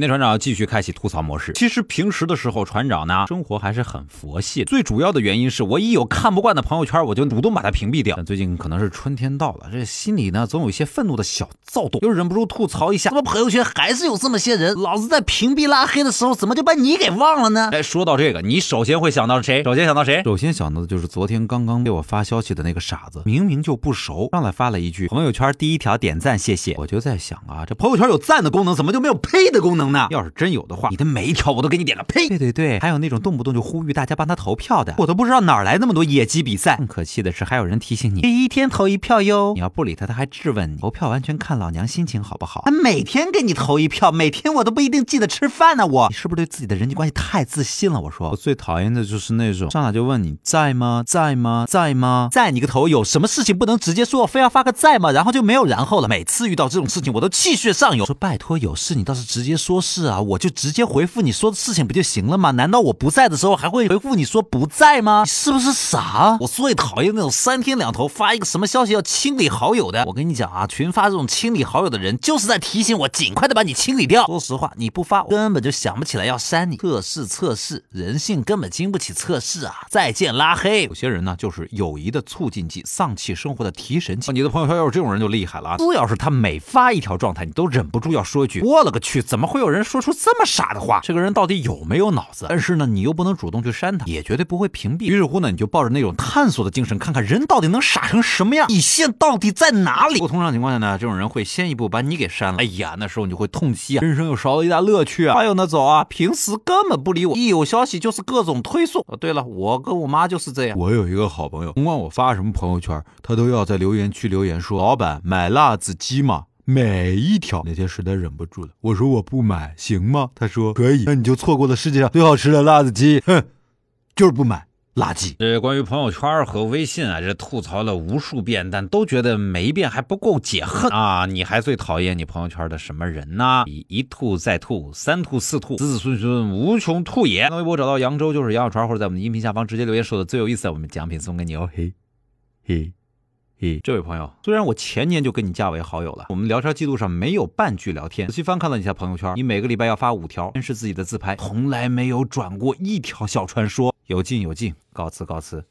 那船长继续开启吐槽模式。其实平时的时候，船长呢生活还是很佛系。最主要的原因是我一有看不惯的朋友圈，我就主动把它屏蔽掉。但最近可能是春天到了，这心里呢总有一些愤怒的小躁动，又忍不住吐槽一下：怎么朋友圈还是有这么些人？老子在屏蔽拉黑的时候，怎么就把你给忘了呢？哎，说到这个，你首先会想到谁？首先想到谁？首先想到的就是昨天刚刚给我发消息的那个傻子，明明就不熟，上来发了一句朋友圈第一条点赞，谢谢。我就在想啊，这朋友圈有赞的功能，怎么就没有呸的功能呢？要是真有的话，你的每一条我都给你点个呸。对对对，还有那种动不动就呼吁大家帮他投票的，我都不知道哪来那么多野鸡比赛。更可气的是，还有人提醒你第一天投一票哟，你要不理他，他还质问你投票完全看老娘心情好不好？他每天给你投一票，每天我都不一定记得吃饭呢。我你是不是对自己的人际关系太自信了？我说，我最讨厌的就是那种上来就问你在吗？在吗？在吗？在你个头！有什么事情不能直接说，非要发个在吗？然后就没有然后了。每次遇到这种事情，我都气血上涌，说拜托，有事你倒是直接说是啊，我就直接回复你说的事情不就行了吗？难道我不在的时候还会回复你说不在吗？你是不是傻？我最讨厌那种三天两头发一个什么消息要清理好友的。我跟你讲啊，群发这种清理好友的人，就是在提醒我尽快的把你清理掉。说实话，你不发，我根本就想不起来要删你。测试测试，人性根本经不起测试啊！再见拉黑。有些人呢，就是友谊的促进剂，丧气生活的提神剂。你的朋友圈要是这种人就厉害了啊！只要是他每发一条状态，你都忍不住要说一句：我勒个去，怎么会有人说出这么傻的话？这个人到底有没有脑子？但是呢，你又不能主动去删他，也绝对不会屏蔽。于是乎呢，你就抱着那种探索的精神，看看人到底能傻成什么样，底线到底在哪里？不通常情况下呢，这种人会先一步把你给删了。哎呀，那时候你就会痛惜啊，人生又少了一大乐趣啊。还有那种啊，平时根本不理我，一有消息就是各种推送。哦，对了，我跟我妈就是这样。我有一个好朋友，甭管我发什么朋友圈，他都要在留言区留言说：“老板买辣子鸡吗。”每一条。那天实在忍不住了，我说我不买行吗？他说可以，那你就错过了世界上最好吃的辣子鸡。哼，就是不买。垃圾。这关于朋友圈和微信啊，这吐槽了无数遍，但都觉得每一遍还不够解恨啊！你还最讨厌你朋友圈的什么人呢？一一吐再吐，三吐四吐，子子孙孙无穷吐也。微博找到扬州就是杨小川，或者在我们的音频下方直接留言，说的最有意思，我们奖品送给你哦。嘿，嘿。嘿，这位朋友，虽然我前年就跟你加为好友了，我们聊天记录上没有半句聊天。仔细翻看了一下朋友圈，你每个礼拜要发五条，全是自己的自拍，从来没有转过一条小传说。有劲有劲，告辞告辞。